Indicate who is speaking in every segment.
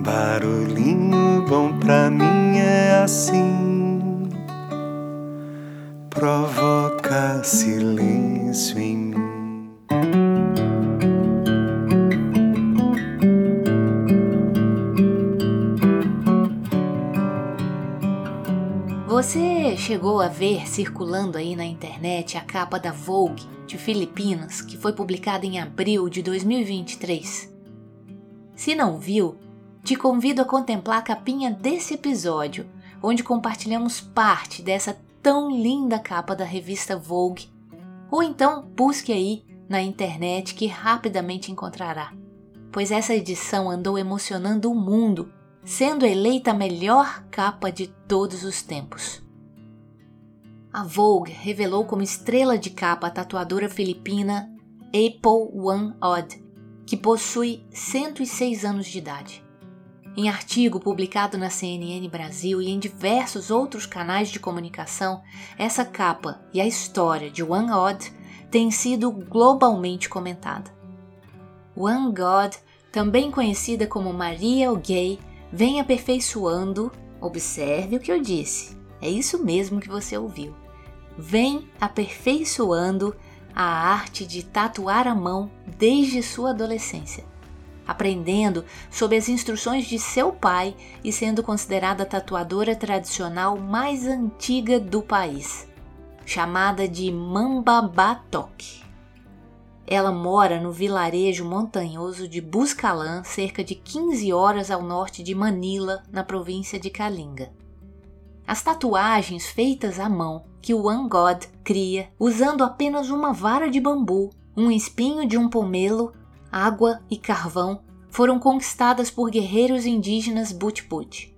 Speaker 1: Barulhinho bom pra mim é assim, provoca silêncio em mim.
Speaker 2: Você chegou a ver circulando aí na internet a capa da Vogue de Filipinas, que foi publicada em abril de 2023? Se não viu, te convido a contemplar a capinha desse episódio, onde compartilhamos parte dessa tão linda capa da revista Vogue. Ou então busque aí na internet que rapidamente encontrará, pois essa edição andou emocionando o mundo sendo eleita a melhor capa de todos os tempos. A Vogue revelou como estrela de capa a tatuadora filipina Apple One Odd, que possui 106 anos de idade. Em artigo publicado na CNN Brasil e em diversos outros canais de comunicação, essa capa e a história de One Odd têm sido globalmente comentada. One God, também conhecida como Maria o Gay, vem aperfeiçoando, observe o que eu disse, é isso mesmo que você ouviu. Vem aperfeiçoando a arte de tatuar a mão desde sua adolescência, aprendendo sob as instruções de seu pai e sendo considerada a tatuadora tradicional mais antiga do país, chamada de Mambabatok. Ela mora no vilarejo montanhoso de Buscalã, cerca de 15 horas ao norte de Manila, na província de Kalinga. As tatuagens feitas à mão que o Angod cria usando apenas uma vara de bambu, um espinho de um pomelo, água e carvão foram conquistadas por guerreiros indígenas Butput.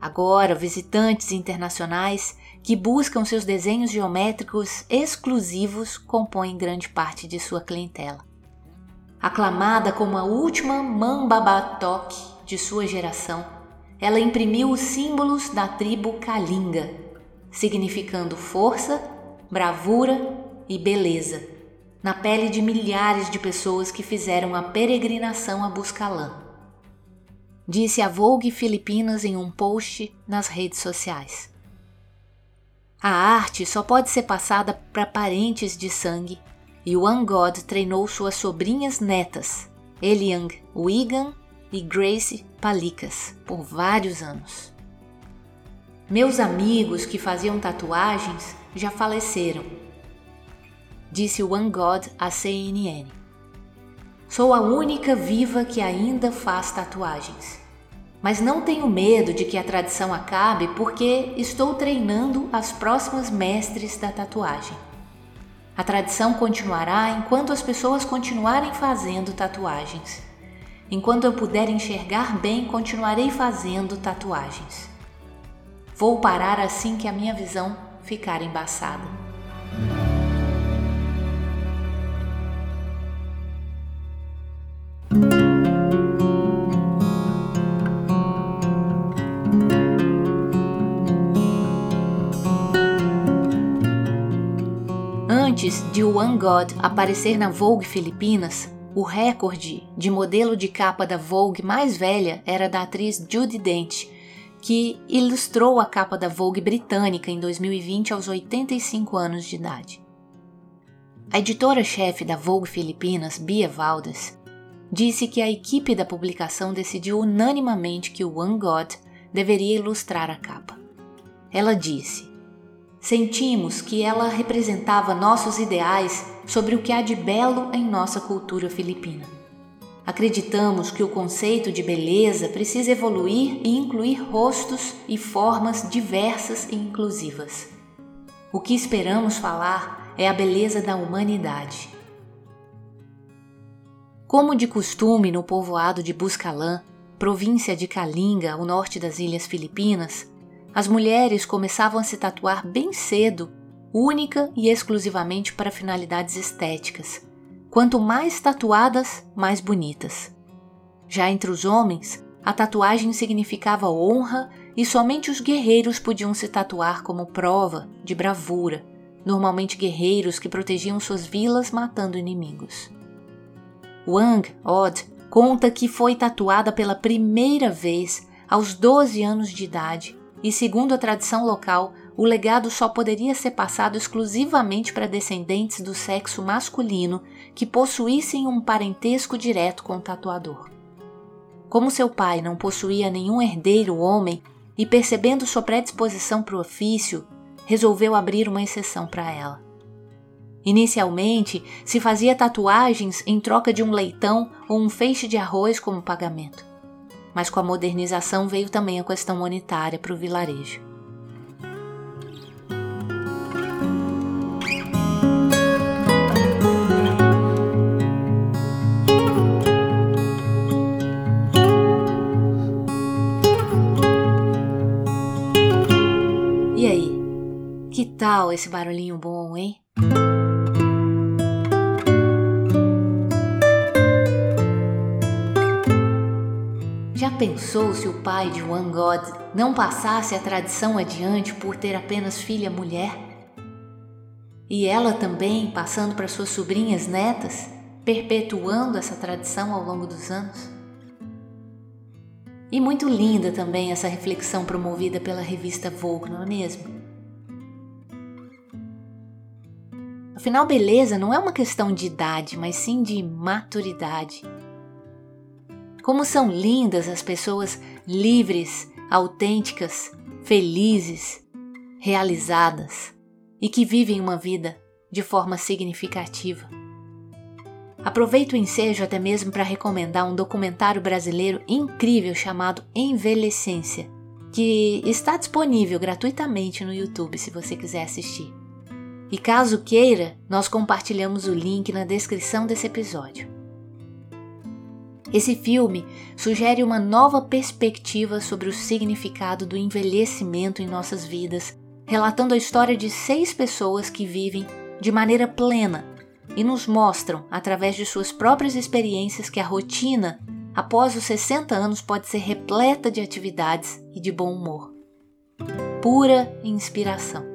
Speaker 2: Agora, visitantes internacionais que buscam seus desenhos geométricos exclusivos compõem grande parte de sua clientela. Aclamada como a última Mambabatok de sua geração, ela imprimiu os símbolos da tribo Kalinga, significando força, bravura e beleza, na pele de milhares de pessoas que fizeram a peregrinação a Buscalã. Disse a Vogue Filipinas em um post nas redes sociais. A arte só pode ser passada para parentes de sangue, e o God treinou suas sobrinhas netas, Eliang Wigan e Grace Palikas, por vários anos. Meus amigos que faziam tatuagens já faleceram, disse o God à CNN. Sou a única viva que ainda faz tatuagens. Mas não tenho medo de que a tradição acabe porque estou treinando as próximas mestres da tatuagem. A tradição continuará enquanto as pessoas continuarem fazendo tatuagens. Enquanto eu puder enxergar bem, continuarei fazendo tatuagens. Vou parar assim que a minha visão ficar embaçada. Antes de One God aparecer na Vogue Filipinas, o recorde de modelo de capa da Vogue mais velha era da atriz Judy Dent, que ilustrou a capa da Vogue britânica em 2020 aos 85 anos de idade. A editora-chefe da Vogue Filipinas, Bia Valdes, disse que a equipe da publicação decidiu unanimamente que o One God deveria ilustrar a capa. Ela disse: Sentimos que ela representava nossos ideais sobre o que há de belo em nossa cultura filipina. Acreditamos que o conceito de beleza precisa evoluir e incluir rostos e formas diversas e inclusivas. O que esperamos falar é a beleza da humanidade. Como de costume no povoado de Buscalã, província de Kalinga, ao norte das ilhas Filipinas, as mulheres começavam a se tatuar bem cedo, única e exclusivamente para finalidades estéticas. Quanto mais tatuadas, mais bonitas. Já entre os homens, a tatuagem significava honra e somente os guerreiros podiam se tatuar como prova de bravura, normalmente guerreiros que protegiam suas vilas matando inimigos. Wang Od conta que foi tatuada pela primeira vez aos 12 anos de idade e, segundo a tradição local, o legado só poderia ser passado exclusivamente para descendentes do sexo masculino que possuíssem um parentesco direto com o tatuador. Como seu pai não possuía nenhum herdeiro homem e percebendo sua predisposição para o ofício, resolveu abrir uma exceção para ela. Inicialmente, se fazia tatuagens em troca de um leitão ou um feixe de arroz como pagamento. Mas com a modernização veio também a questão monetária para o vilarejo. E aí? Que tal esse barulhinho bom, hein? Pensou se o pai de One God não passasse a tradição adiante por ter apenas filha mulher? E ela também passando para suas sobrinhas netas, perpetuando essa tradição ao longo dos anos? E muito linda também essa reflexão promovida pela revista Vogue, não é mesmo? Afinal, beleza não é uma questão de idade, mas sim de maturidade. Como são lindas as pessoas livres, autênticas, felizes, realizadas e que vivem uma vida de forma significativa. Aproveito o ensejo até mesmo para recomendar um documentário brasileiro incrível chamado Envelhecência, que está disponível gratuitamente no YouTube se você quiser assistir. E caso queira, nós compartilhamos o link na descrição desse episódio. Esse filme sugere uma nova perspectiva sobre o significado do envelhecimento em nossas vidas, relatando a história de seis pessoas que vivem de maneira plena e nos mostram, através de suas próprias experiências, que a rotina, após os 60 anos, pode ser repleta de atividades e de bom humor. Pura inspiração.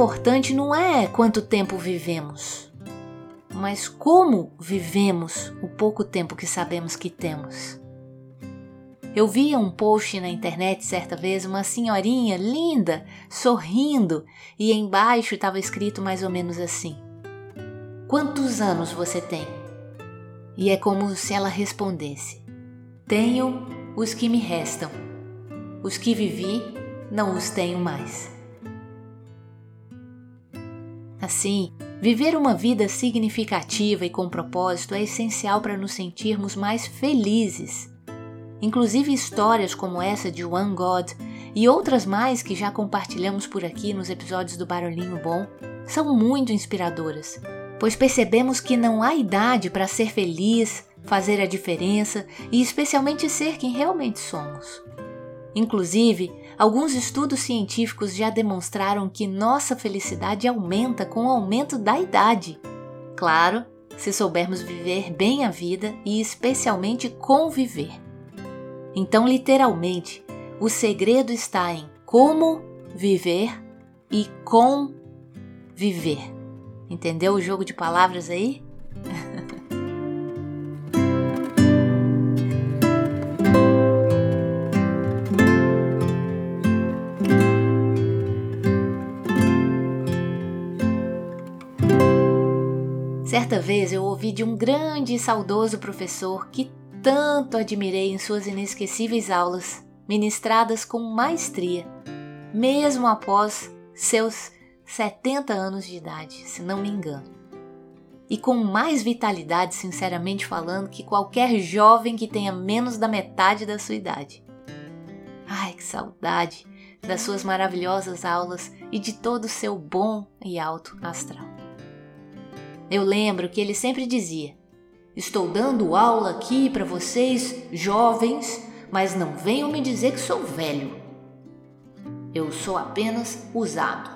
Speaker 2: Importante não é quanto tempo vivemos, mas como vivemos o pouco tempo que sabemos que temos. Eu via um post na internet certa vez, uma senhorinha linda, sorrindo, e embaixo estava escrito mais ou menos assim: Quantos anos você tem? E é como se ela respondesse: Tenho os que me restam. Os que vivi, não os tenho mais. Assim, viver uma vida significativa e com propósito é essencial para nos sentirmos mais felizes. Inclusive, histórias como essa de One God e outras mais que já compartilhamos por aqui nos episódios do Barulhinho Bom são muito inspiradoras, pois percebemos que não há idade para ser feliz, fazer a diferença e especialmente ser quem realmente somos. Inclusive, alguns estudos científicos já demonstraram que nossa felicidade aumenta com o aumento da idade. Claro, se soubermos viver bem a vida e especialmente conviver. Então, literalmente, o segredo está em como viver e com viver. Entendeu o jogo de palavras aí? Vez eu ouvi de um grande e saudoso professor que tanto admirei em suas inesquecíveis aulas, ministradas com maestria, mesmo após seus 70 anos de idade, se não me engano. E com mais vitalidade, sinceramente falando, que qualquer jovem que tenha menos da metade da sua idade. Ai, que saudade das suas maravilhosas aulas e de todo o seu bom e alto astral. Eu lembro que ele sempre dizia: Estou dando aula aqui para vocês, jovens, mas não venham me dizer que sou velho. Eu sou apenas usado.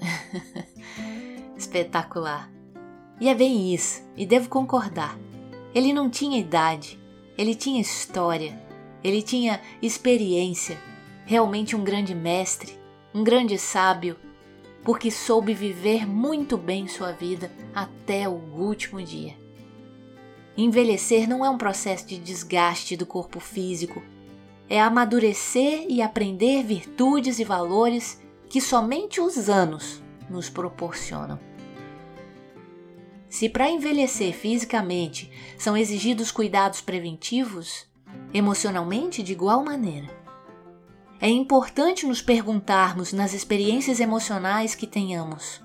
Speaker 2: Espetacular. E é bem isso, e devo concordar. Ele não tinha idade, Ele tinha história, ele tinha experiência, realmente um grande mestre, um grande sábio, porque soube viver muito bem sua vida até o último dia. Envelhecer não é um processo de desgaste do corpo físico, é amadurecer e aprender virtudes e valores que somente os anos nos proporcionam. Se para envelhecer fisicamente são exigidos cuidados preventivos, emocionalmente de igual maneira. É importante nos perguntarmos nas experiências emocionais que tenhamos: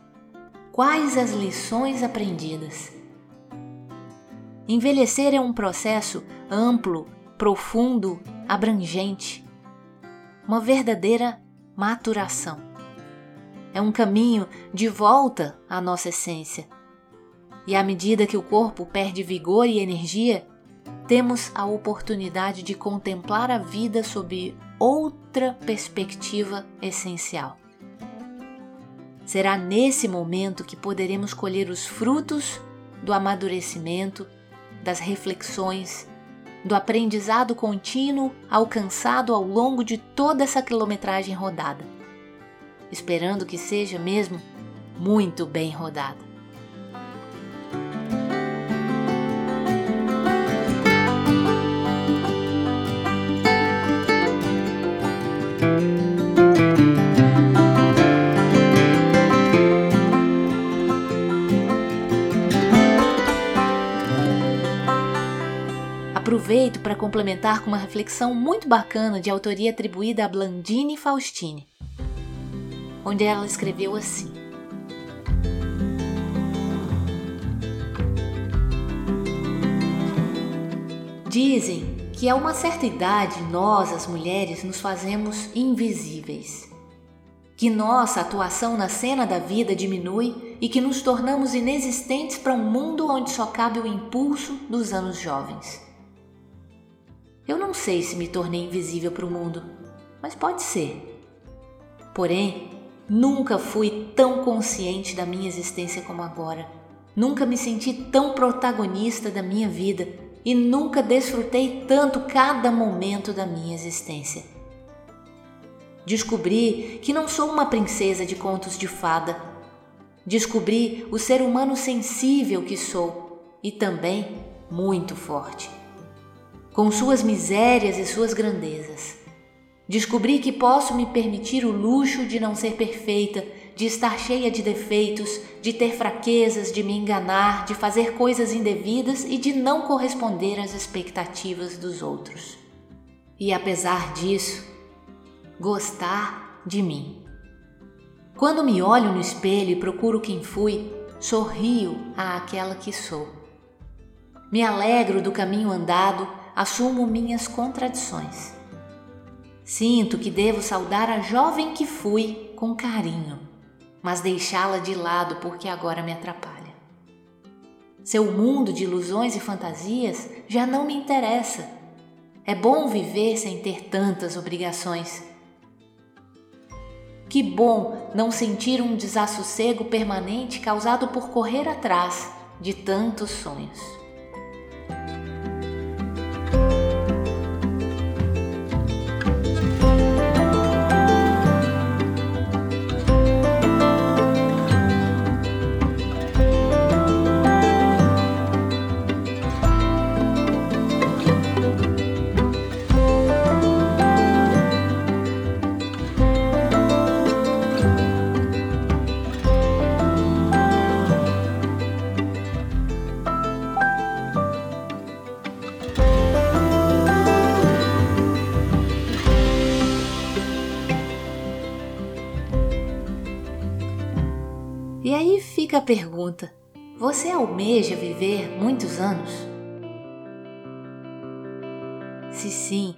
Speaker 2: quais as lições aprendidas? Envelhecer é um processo amplo, profundo, abrangente. Uma verdadeira maturação. É um caminho de volta à nossa essência. E à medida que o corpo perde vigor e energia, temos a oportunidade de contemplar a vida sob outra perspectiva essencial. Será nesse momento que poderemos colher os frutos do amadurecimento, das reflexões, do aprendizado contínuo alcançado ao longo de toda essa quilometragem rodada, esperando que seja mesmo muito bem rodada. Aproveito para complementar com uma reflexão muito bacana de autoria atribuída a Blandine Faustini, onde ela escreveu assim: Dizem que a uma certa idade nós, as mulheres, nos fazemos invisíveis. Que nossa atuação na cena da vida diminui e que nos tornamos inexistentes para um mundo onde só cabe o impulso dos anos jovens. Eu não sei se me tornei invisível para o mundo, mas pode ser. Porém, nunca fui tão consciente da minha existência como agora. Nunca me senti tão protagonista da minha vida e nunca desfrutei tanto cada momento da minha existência. Descobri que não sou uma princesa de contos de fada. Descobri o ser humano sensível que sou e também muito forte com suas misérias e suas grandezas. Descobri que posso me permitir o luxo de não ser perfeita, de estar cheia de defeitos, de ter fraquezas, de me enganar, de fazer coisas indevidas e de não corresponder às expectativas dos outros. E apesar disso, gostar de mim. Quando me olho no espelho e procuro quem fui, sorrio àquela que sou. Me alegro do caminho andado assumo minhas contradições. Sinto que devo saudar a jovem que fui com carinho, mas deixá-la de lado porque agora me atrapalha. Seu mundo de ilusões e fantasias já não me interessa. É bom viver sem ter tantas obrigações. Que bom não sentir um desassossego permanente causado por correr atrás de tantos sonhos. Pergunta: você almeja viver muitos anos? Se sim,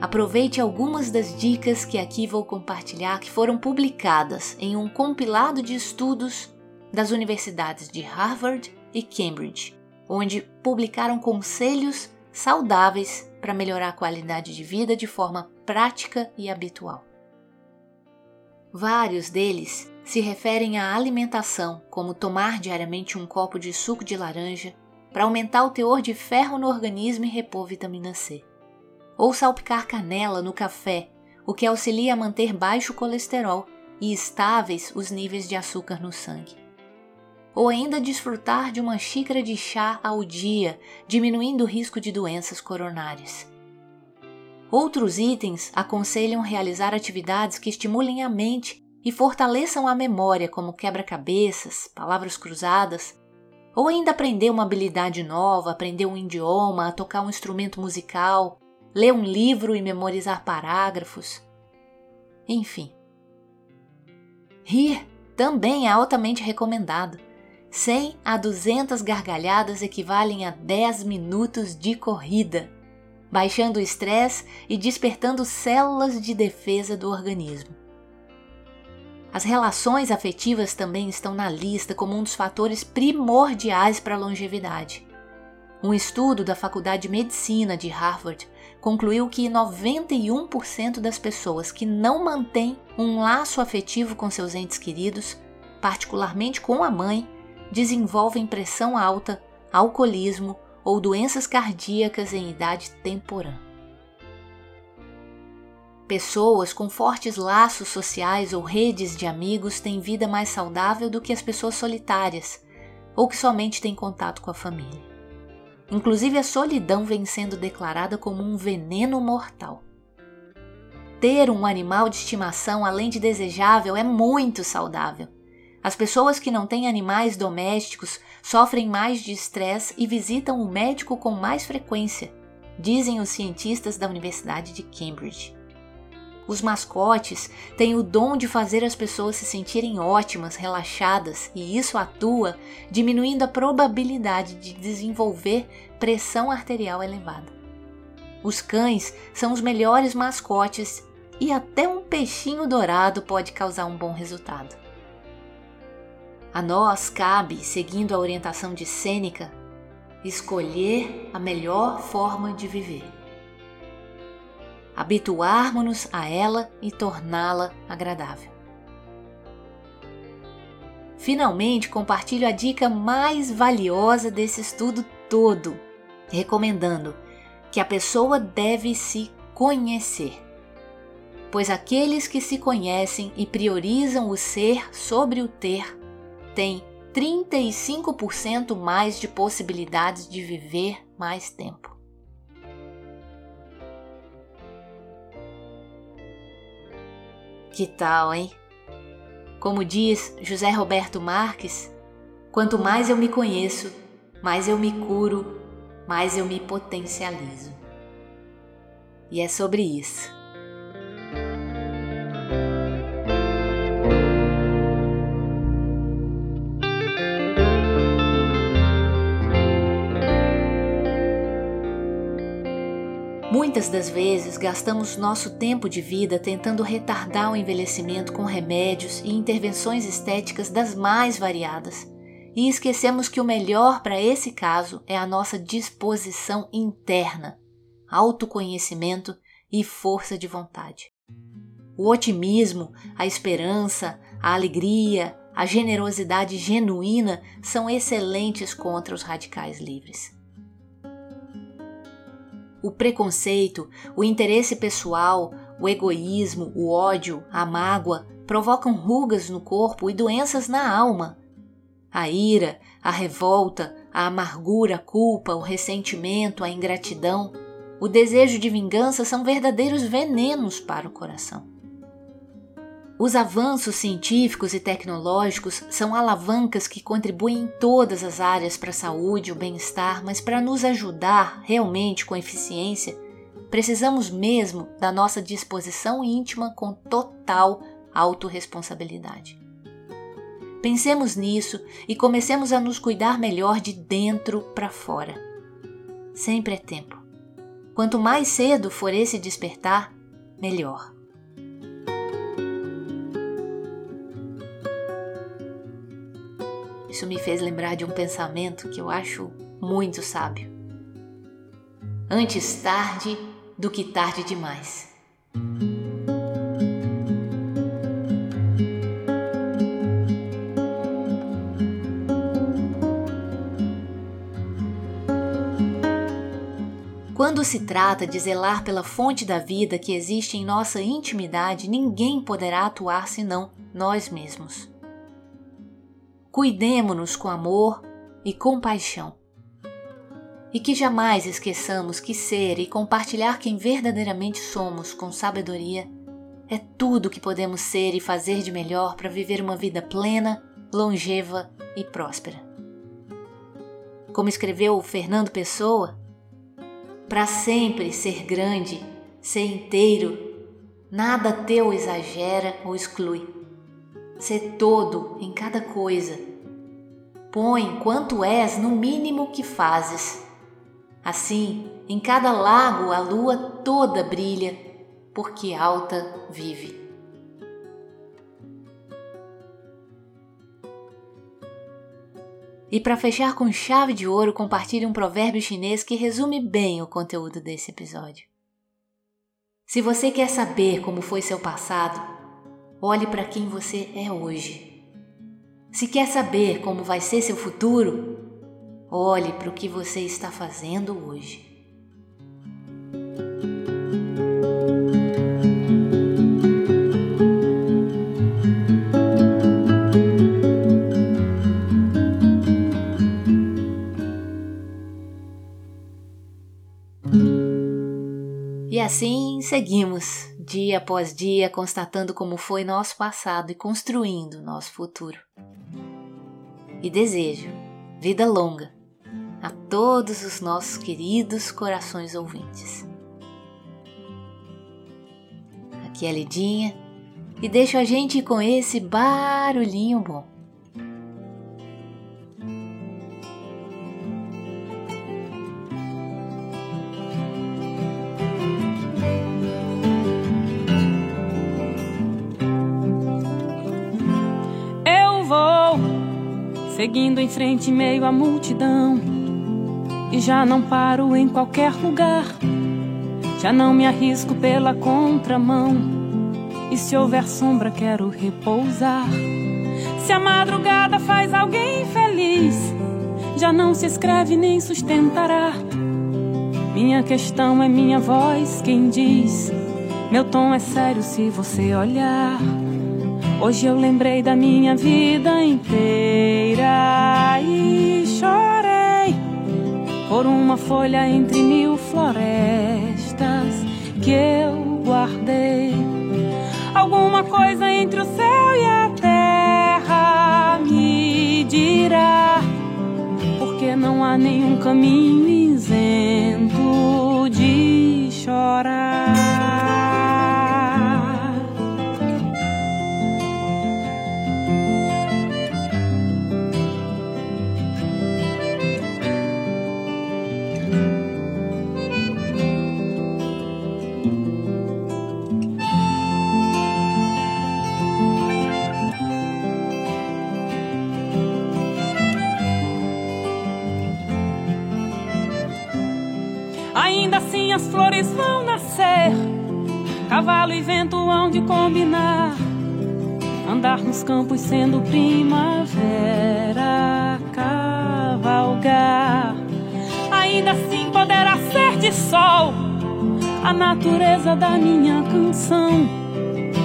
Speaker 2: aproveite algumas das dicas que aqui vou compartilhar que foram publicadas em um compilado de estudos das universidades de Harvard e Cambridge, onde publicaram conselhos saudáveis para melhorar a qualidade de vida de forma prática e habitual. Vários deles se referem à alimentação, como tomar diariamente um copo de suco de laranja, para aumentar o teor de ferro no organismo e repor vitamina C. Ou salpicar canela no café, o que auxilia a manter baixo colesterol e estáveis os níveis de açúcar no sangue. Ou ainda desfrutar de uma xícara de chá ao dia, diminuindo o risco de doenças coronárias. Outros itens aconselham realizar atividades que estimulem a mente e fortaleçam a memória, como quebra-cabeças, palavras cruzadas, ou ainda aprender uma habilidade nova, aprender um idioma, tocar um instrumento musical, ler um livro e memorizar parágrafos. Enfim. Rir também é altamente recomendado. 100 a 200 gargalhadas equivalem a 10 minutos de corrida, baixando o estresse e despertando células de defesa do organismo. As relações afetivas também estão na lista como um dos fatores primordiais para a longevidade. Um estudo da Faculdade de Medicina de Harvard concluiu que 91% das pessoas que não mantêm um laço afetivo com seus entes queridos, particularmente com a mãe, desenvolvem pressão alta, alcoolismo ou doenças cardíacas em idade temporã. Pessoas com fortes laços sociais ou redes de amigos têm vida mais saudável do que as pessoas solitárias ou que somente têm contato com a família. Inclusive, a solidão vem sendo declarada como um veneno mortal. Ter um animal de estimação, além de desejável, é muito saudável. As pessoas que não têm animais domésticos sofrem mais de estresse e visitam o médico com mais frequência, dizem os cientistas da Universidade de Cambridge. Os mascotes têm o dom de fazer as pessoas se sentirem ótimas, relaxadas, e isso atua diminuindo a probabilidade de desenvolver pressão arterial elevada. Os cães são os melhores mascotes e até um peixinho dourado pode causar um bom resultado. A nós cabe, seguindo a orientação de Sêneca, escolher a melhor forma de viver habituarmos-nos a ela e torná-la agradável. Finalmente, compartilho a dica mais valiosa desse estudo todo, recomendando que a pessoa deve se conhecer. Pois aqueles que se conhecem e priorizam o ser sobre o ter têm 35% mais de possibilidades de viver mais tempo. Que tal, hein? Como diz José Roberto Marques, quanto mais eu me conheço, mais eu me curo, mais eu me potencializo. E é sobre isso. Muitas das vezes gastamos nosso tempo de vida tentando retardar o envelhecimento com remédios e intervenções estéticas das mais variadas, e esquecemos que o melhor para esse caso é a nossa disposição interna, autoconhecimento e força de vontade. O otimismo, a esperança, a alegria, a generosidade genuína são excelentes contra os radicais livres. O preconceito, o interesse pessoal, o egoísmo, o ódio, a mágoa provocam rugas no corpo e doenças na alma. A ira, a revolta, a amargura, a culpa, o ressentimento, a ingratidão, o desejo de vingança são verdadeiros venenos para o coração. Os avanços científicos e tecnológicos são alavancas que contribuem em todas as áreas para a saúde e o bem-estar, mas para nos ajudar realmente com eficiência, precisamos mesmo da nossa disposição íntima com total autorresponsabilidade. Pensemos nisso e comecemos a nos cuidar melhor de dentro para fora. Sempre é tempo. Quanto mais cedo for esse despertar, melhor. Isso me fez lembrar de um pensamento que eu acho muito sábio. Antes tarde do que tarde demais. quando se trata de zelar pela fonte da vida que existe em nossa intimidade, ninguém poderá atuar senão nós mesmos. Cuidemo-nos com amor e compaixão. E que jamais esqueçamos que ser e compartilhar quem verdadeiramente somos com sabedoria é tudo que podemos ser e fazer de melhor para viver uma vida plena, longeva e próspera. Como escreveu Fernando Pessoa, para sempre ser grande, ser inteiro, nada teu exagera ou exclui. Ser todo em cada coisa. Põe quanto és no mínimo que fazes. Assim, em cada lago a lua toda brilha, porque alta vive. E para fechar com chave de ouro, compartilhe um provérbio chinês que resume bem o conteúdo desse episódio. Se você quer saber como foi seu passado, olhe para quem você é hoje. Se quer saber como vai ser seu futuro, olhe para o que você está fazendo hoje. E assim seguimos, dia após dia, constatando como foi nosso passado e construindo nosso futuro. E desejo vida longa a todos os nossos queridos corações ouvintes. Aqui é a Lidinha e deixo a gente com esse barulhinho bom.
Speaker 3: Seguindo em frente meio à multidão. E já não paro em qualquer lugar, já não me arrisco pela contramão. E se houver sombra, quero repousar. Se a madrugada faz alguém feliz, já não se escreve nem sustentará. Minha questão é minha voz quem diz. Meu tom é sério se você olhar. Hoje eu lembrei da minha vida inteira e chorei por uma folha entre mil florestas que eu guardei. Alguma coisa entre o céu e a terra me dirá, porque não há nenhum caminho isento de chorar. As flores vão nascer. Cavalo e vento hão de combinar. Andar nos campos sendo primavera, cavalgar. Ainda assim poderá ser de sol a natureza da minha canção.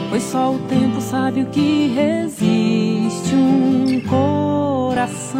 Speaker 3: Pois só o tempo sabe o que resiste um coração.